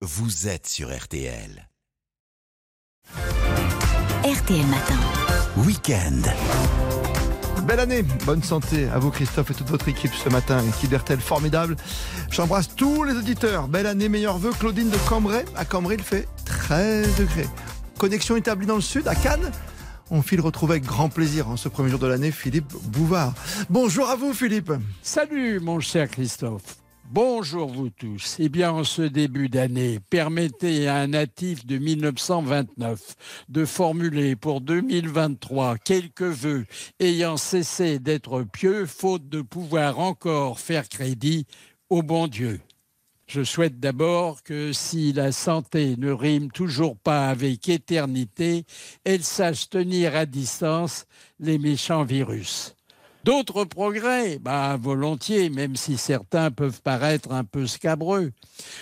vous êtes sur RTL. RTL Matin. Week-end. Belle année, bonne santé à vous Christophe et toute votre équipe ce matin. Équipe RTL formidable. J'embrasse tous les auditeurs. Belle année, meilleurs vœux. Claudine de Cambrai. À Cambrai, il fait 13 degrés. Connexion établie dans le sud, à Cannes. On file retrouver avec grand plaisir en ce premier jour de l'année Philippe Bouvard. Bonjour à vous Philippe. Salut mon cher Christophe. Bonjour vous tous. Eh bien, en ce début d'année, permettez à un natif de 1929 de formuler pour 2023 quelques vœux ayant cessé d'être pieux, faute de pouvoir encore faire crédit au bon Dieu. Je souhaite d'abord que si la santé ne rime toujours pas avec éternité, elle sache tenir à distance les méchants virus. D'autres progrès, bah, volontiers, même si certains peuvent paraître un peu scabreux.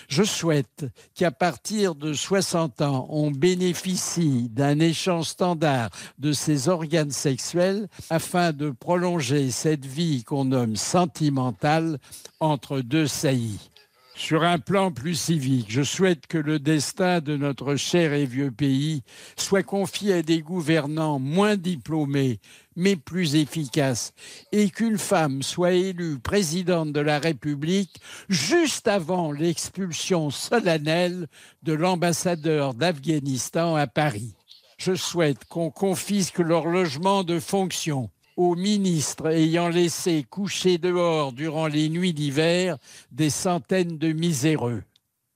Je souhaite qu'à partir de 60 ans, on bénéficie d'un échange standard de ses organes sexuels afin de prolonger cette vie qu'on nomme sentimentale entre deux saillies. Sur un plan plus civique, je souhaite que le destin de notre cher et vieux pays soit confié à des gouvernants moins diplômés, mais plus efficaces, et qu'une femme soit élue présidente de la République juste avant l'expulsion solennelle de l'ambassadeur d'Afghanistan à Paris. Je souhaite qu'on confisque leur logement de fonction aux ministres ayant laissé coucher dehors durant les nuits d'hiver des centaines de miséreux.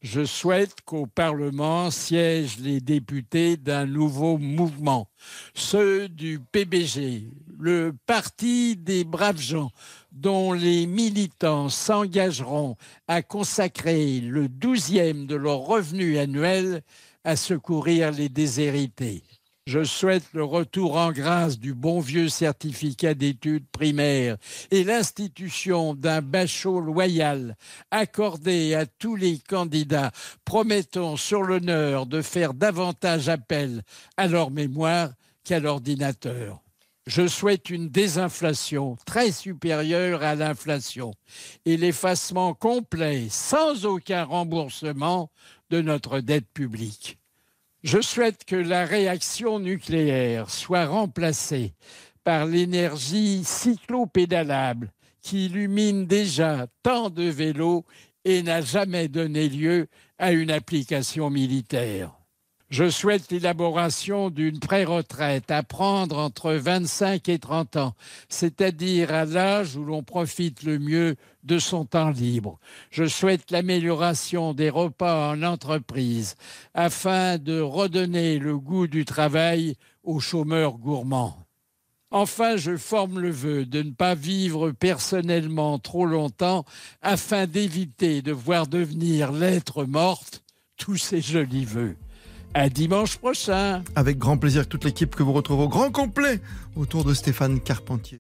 Je souhaite qu'au Parlement siègent les députés d'un nouveau mouvement, ceux du PBG, le Parti des braves gens, dont les militants s'engageront à consacrer le douzième de leur revenu annuel à secourir les déshérités. Je souhaite le retour en grâce du bon vieux certificat d'études primaires et l'institution d'un bachot loyal accordé à tous les candidats promettant sur l'honneur de faire davantage appel à leur mémoire qu'à l'ordinateur. Je souhaite une désinflation très supérieure à l'inflation et l'effacement complet, sans aucun remboursement, de notre dette publique. Je souhaite que la réaction nucléaire soit remplacée par l'énergie cyclopédalable qui illumine déjà tant de vélos et n'a jamais donné lieu à une application militaire. Je souhaite l'élaboration d'une pré-retraite à prendre entre 25 et 30 ans, c'est-à-dire à, l'âge où l'on profite le mieux de son temps libre. Je souhaite l'amélioration des repas en entreprise afin de redonner le goût du travail aux chômeurs gourmands. Enfin, je forme le vœu de ne pas vivre personnellement trop longtemps afin d'éviter de voir devenir l'être morte tous ces jolis vœux. À dimanche prochain. Avec grand plaisir toute l'équipe que vous retrouvez au grand complet autour de Stéphane Carpentier.